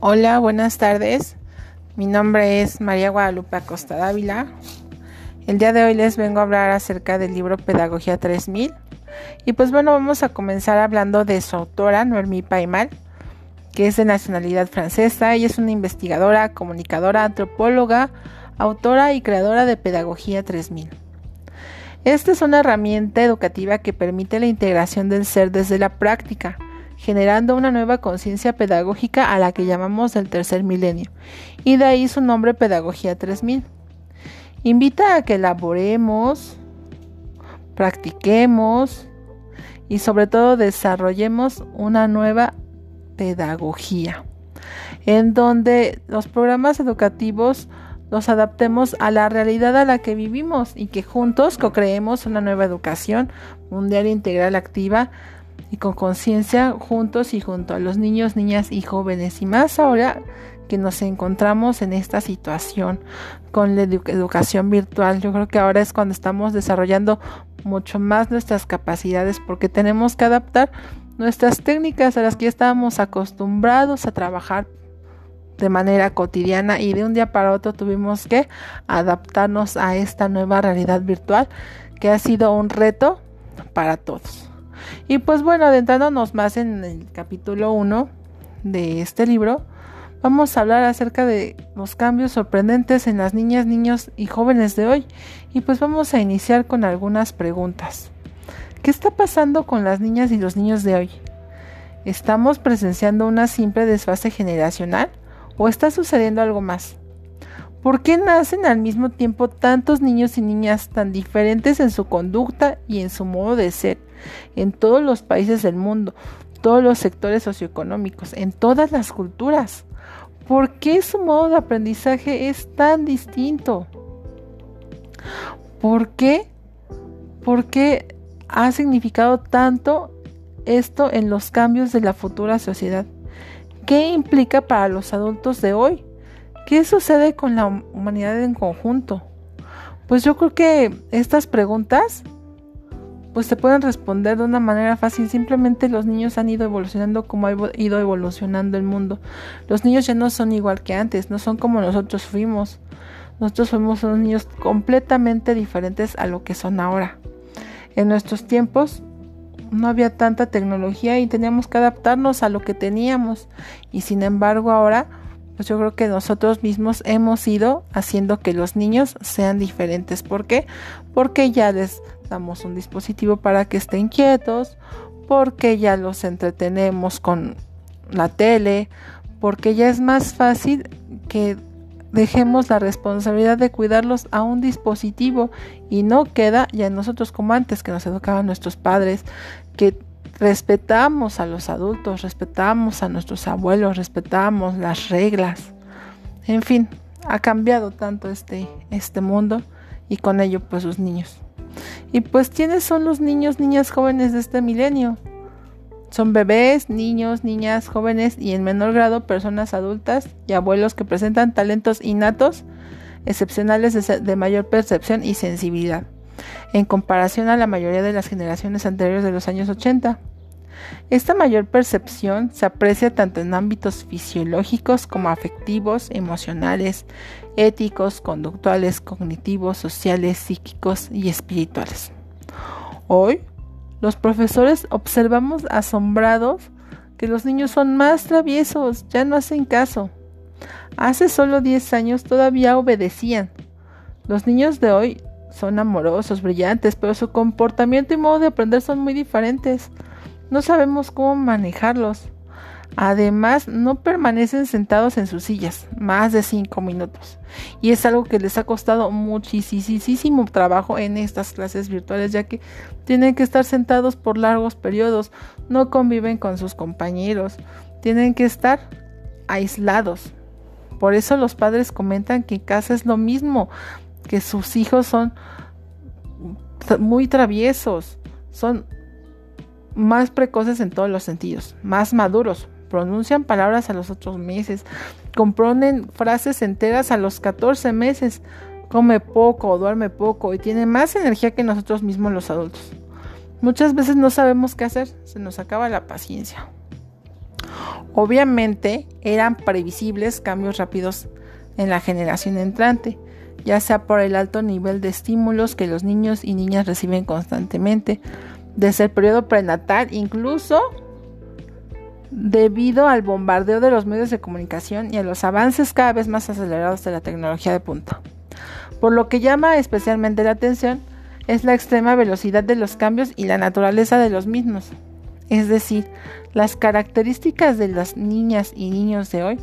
Hola, buenas tardes. Mi nombre es María Guadalupe Acosta Dávila. El día de hoy les vengo a hablar acerca del libro Pedagogía 3000. Y pues bueno, vamos a comenzar hablando de su autora, Noemí Paimal, que es de nacionalidad francesa. Ella es una investigadora, comunicadora, antropóloga, autora y creadora de Pedagogía 3000. Esta es una herramienta educativa que permite la integración del ser desde la práctica generando una nueva conciencia pedagógica a la que llamamos el tercer milenio, y de ahí su nombre Pedagogía 3000. Invita a que elaboremos, practiquemos y sobre todo desarrollemos una nueva pedagogía, en donde los programas educativos los adaptemos a la realidad a la que vivimos y que juntos co-creemos una nueva educación mundial integral activa y con conciencia juntos y junto a los niños, niñas y jóvenes. Y más ahora que nos encontramos en esta situación con la educación virtual. Yo creo que ahora es cuando estamos desarrollando mucho más nuestras capacidades porque tenemos que adaptar nuestras técnicas a las que ya estábamos acostumbrados a trabajar de manera cotidiana y de un día para otro tuvimos que adaptarnos a esta nueva realidad virtual que ha sido un reto para todos. Y pues bueno, adentrándonos más en el capítulo 1 de este libro, vamos a hablar acerca de los cambios sorprendentes en las niñas, niños y jóvenes de hoy. Y pues vamos a iniciar con algunas preguntas. ¿Qué está pasando con las niñas y los niños de hoy? ¿Estamos presenciando una simple desfase generacional o está sucediendo algo más? ¿Por qué nacen al mismo tiempo tantos niños y niñas tan diferentes en su conducta y en su modo de ser en todos los países del mundo, todos los sectores socioeconómicos, en todas las culturas? ¿Por qué su modo de aprendizaje es tan distinto? ¿Por qué? ¿Por qué ha significado tanto esto en los cambios de la futura sociedad? ¿Qué implica para los adultos de hoy? ¿Qué sucede con la humanidad en conjunto? Pues yo creo que estas preguntas pues se pueden responder de una manera fácil. Simplemente los niños han ido evolucionando como ha ido evolucionando el mundo. Los niños ya no son igual que antes, no son como nosotros fuimos. Nosotros fuimos unos niños completamente diferentes a lo que son ahora. En nuestros tiempos no había tanta tecnología y teníamos que adaptarnos a lo que teníamos. Y sin embargo ahora pues yo creo que nosotros mismos hemos ido haciendo que los niños sean diferentes. ¿Por qué? Porque ya les damos un dispositivo para que estén quietos, porque ya los entretenemos con la tele, porque ya es más fácil que dejemos la responsabilidad de cuidarlos a un dispositivo y no queda ya en nosotros como antes que nos educaban nuestros padres, que respetamos a los adultos, respetamos a nuestros abuelos, respetamos las reglas. En fin, ha cambiado tanto este, este mundo y con ello pues sus niños. Y pues ¿quiénes son los niños, niñas jóvenes de este milenio? Son bebés, niños, niñas, jóvenes y en menor grado personas adultas y abuelos que presentan talentos innatos, excepcionales de, de mayor percepción y sensibilidad en comparación a la mayoría de las generaciones anteriores de los años 80. Esta mayor percepción se aprecia tanto en ámbitos fisiológicos como afectivos, emocionales, éticos, conductuales, cognitivos, sociales, psíquicos y espirituales. Hoy, los profesores observamos asombrados que los niños son más traviesos, ya no hacen caso. Hace solo 10 años todavía obedecían. Los niños de hoy son amorosos, brillantes, pero su comportamiento y modo de aprender son muy diferentes. No sabemos cómo manejarlos. Además, no permanecen sentados en sus sillas más de cinco minutos. Y es algo que les ha costado muchísimo trabajo en estas clases virtuales, ya que tienen que estar sentados por largos periodos, no conviven con sus compañeros, tienen que estar aislados. Por eso los padres comentan que en casa es lo mismo, que sus hijos son muy traviesos, son más precoces en todos los sentidos, más maduros, pronuncian palabras a los otros meses, componen frases enteras a los 14 meses, come poco, duerme poco y tiene más energía que nosotros mismos los adultos. Muchas veces no sabemos qué hacer, se nos acaba la paciencia. Obviamente eran previsibles cambios rápidos en la generación entrante, ya sea por el alto nivel de estímulos que los niños y niñas reciben constantemente, desde el periodo prenatal, incluso debido al bombardeo de los medios de comunicación y a los avances cada vez más acelerados de la tecnología de punta. Por lo que llama especialmente la atención es la extrema velocidad de los cambios y la naturaleza de los mismos. Es decir, las características de las niñas y niños de hoy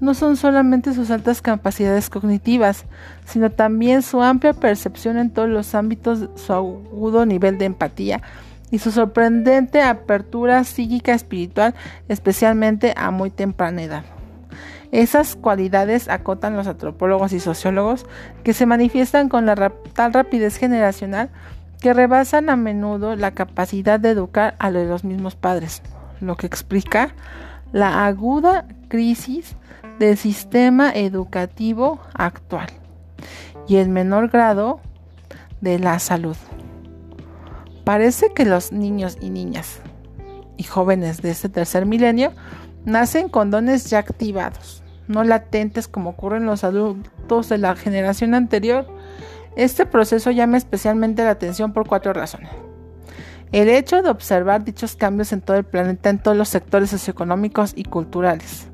no son solamente sus altas capacidades cognitivas, sino también su amplia percepción en todos los ámbitos, su agudo nivel de empatía y su sorprendente apertura psíquica espiritual, especialmente a muy temprana edad. Esas cualidades acotan los antropólogos y sociólogos que se manifiestan con la tal rapidez generacional que rebasan a menudo la capacidad de educar a los mismos padres, lo que explica la aguda crisis del sistema educativo actual y el menor grado de la salud. Parece que los niños y niñas y jóvenes de este tercer milenio nacen con dones ya activados, no latentes como ocurre en los adultos de la generación anterior. Este proceso llama especialmente la atención por cuatro razones. El hecho de observar dichos cambios en todo el planeta en todos los sectores socioeconómicos y culturales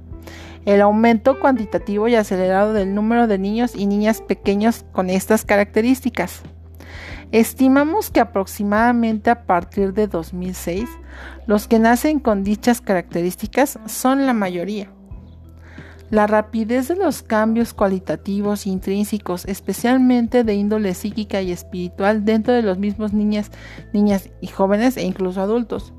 el aumento cuantitativo y acelerado del número de niños y niñas pequeños con estas características. Estimamos que aproximadamente a partir de 2006, los que nacen con dichas características son la mayoría. La rapidez de los cambios cualitativos intrínsecos, especialmente de índole psíquica y espiritual dentro de los mismos niñas, niñas y jóvenes e incluso adultos,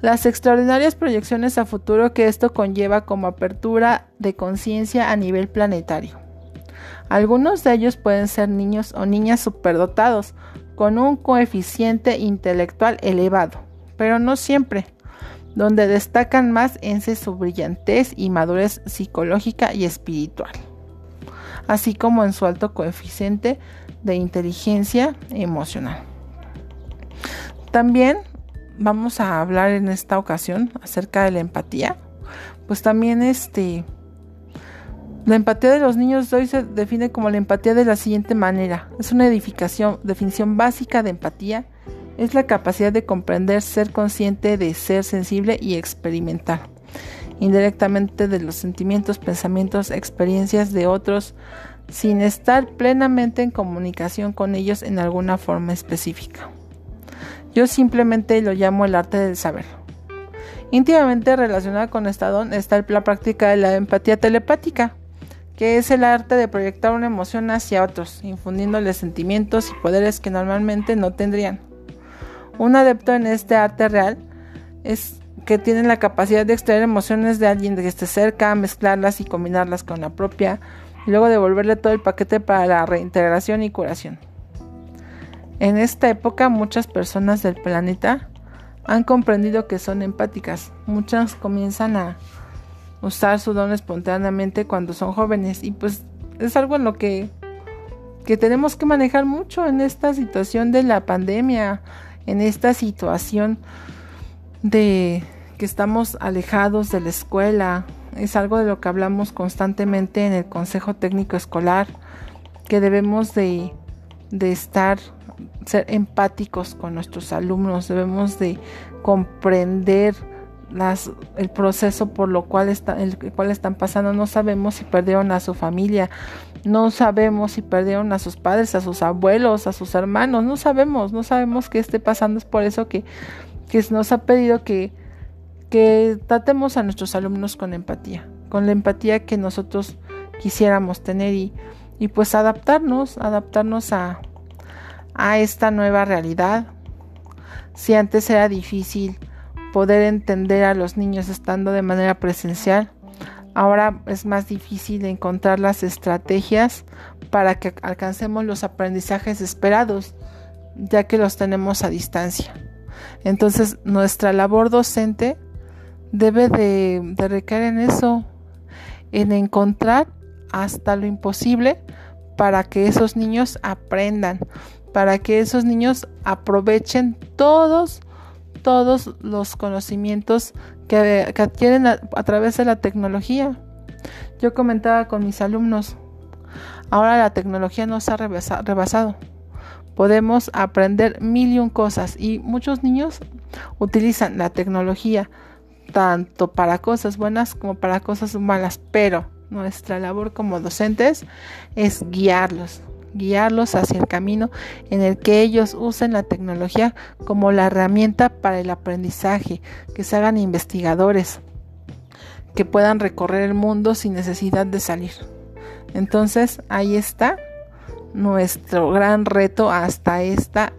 las extraordinarias proyecciones a futuro que esto conlleva como apertura de conciencia a nivel planetario. Algunos de ellos pueden ser niños o niñas superdotados, con un coeficiente intelectual elevado, pero no siempre, donde destacan más en su brillantez y madurez psicológica y espiritual, así como en su alto coeficiente de inteligencia emocional. También vamos a hablar en esta ocasión acerca de la empatía. Pues también este la empatía de los niños hoy se define como la empatía de la siguiente manera. Es una edificación, definición básica de empatía. Es la capacidad de comprender, ser consciente de ser sensible y experimentar indirectamente de los sentimientos, pensamientos, experiencias de otros sin estar plenamente en comunicación con ellos en alguna forma específica. Yo simplemente lo llamo el arte del saber. Íntimamente relacionada con esta don está la práctica de la empatía telepática, que es el arte de proyectar una emoción hacia otros, infundiéndoles sentimientos y poderes que normalmente no tendrían. Un adepto en este arte real es que tiene la capacidad de extraer emociones de alguien que esté cerca, mezclarlas y combinarlas con la propia, y luego devolverle todo el paquete para la reintegración y curación. En esta época muchas personas del planeta han comprendido que son empáticas. Muchas comienzan a usar su don espontáneamente cuando son jóvenes y pues es algo en lo que, que tenemos que manejar mucho en esta situación de la pandemia, en esta situación de que estamos alejados de la escuela. Es algo de lo que hablamos constantemente en el Consejo Técnico Escolar, que debemos de, de estar ser empáticos con nuestros alumnos, debemos de comprender las, el proceso por lo cual, está, el cual están pasando. No sabemos si perdieron a su familia, no sabemos si perdieron a sus padres, a sus abuelos, a sus hermanos, no sabemos, no sabemos qué esté pasando. Es por eso que, que nos ha pedido que, que tratemos a nuestros alumnos con empatía, con la empatía que nosotros quisiéramos tener y, y pues adaptarnos, adaptarnos a, a esta nueva realidad. Si antes era difícil poder entender a los niños estando de manera presencial, ahora es más difícil encontrar las estrategias para que alcancemos los aprendizajes esperados, ya que los tenemos a distancia. Entonces, nuestra labor docente debe de, de recaer en eso, en encontrar hasta lo imposible para que esos niños aprendan, para que esos niños aprovechen todos, todos los conocimientos que, adquieren a, través de la tecnología. Yo comentaba con mis alumnos, ahora la tecnología nos ha rebasado. Podemos aprender mil y un cosas y muchos niños utilizan la tecnología tanto para cosas buenas como para cosas malas, pero nuestra labor como docentes es guiarlos, guiarlos hacia el camino en el que ellos usen la tecnología como la herramienta para el aprendizaje, que se hagan investigadores, que puedan recorrer el mundo sin necesidad de salir. Entonces, ahí está nuestro gran reto hasta esta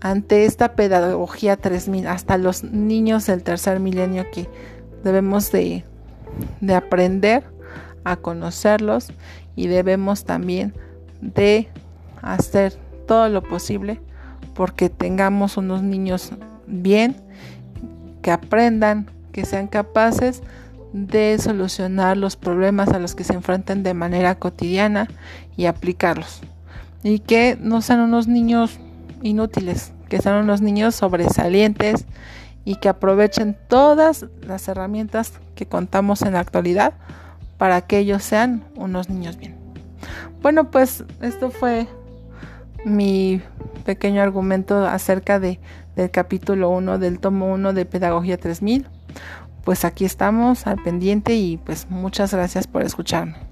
ante esta pedagogía 3000, hasta los niños del tercer milenio que debemos de, de aprender a conocerlos y debemos también de hacer todo lo posible porque tengamos unos niños bien, que aprendan, que sean capaces de solucionar los problemas a los que se enfrentan de manera cotidiana y aplicarlos. Y que no sean unos niños inútiles, que sean unos niños sobresalientes y que aprovechen todas las herramientas que contamos en la actualidad para que ellos sean unos niños bien. Bueno, pues esto fue mi pequeño argumento acerca de, del capítulo 1 del tomo 1 de Pedagogía 3000. Pues aquí estamos al pendiente y pues muchas gracias por escucharme.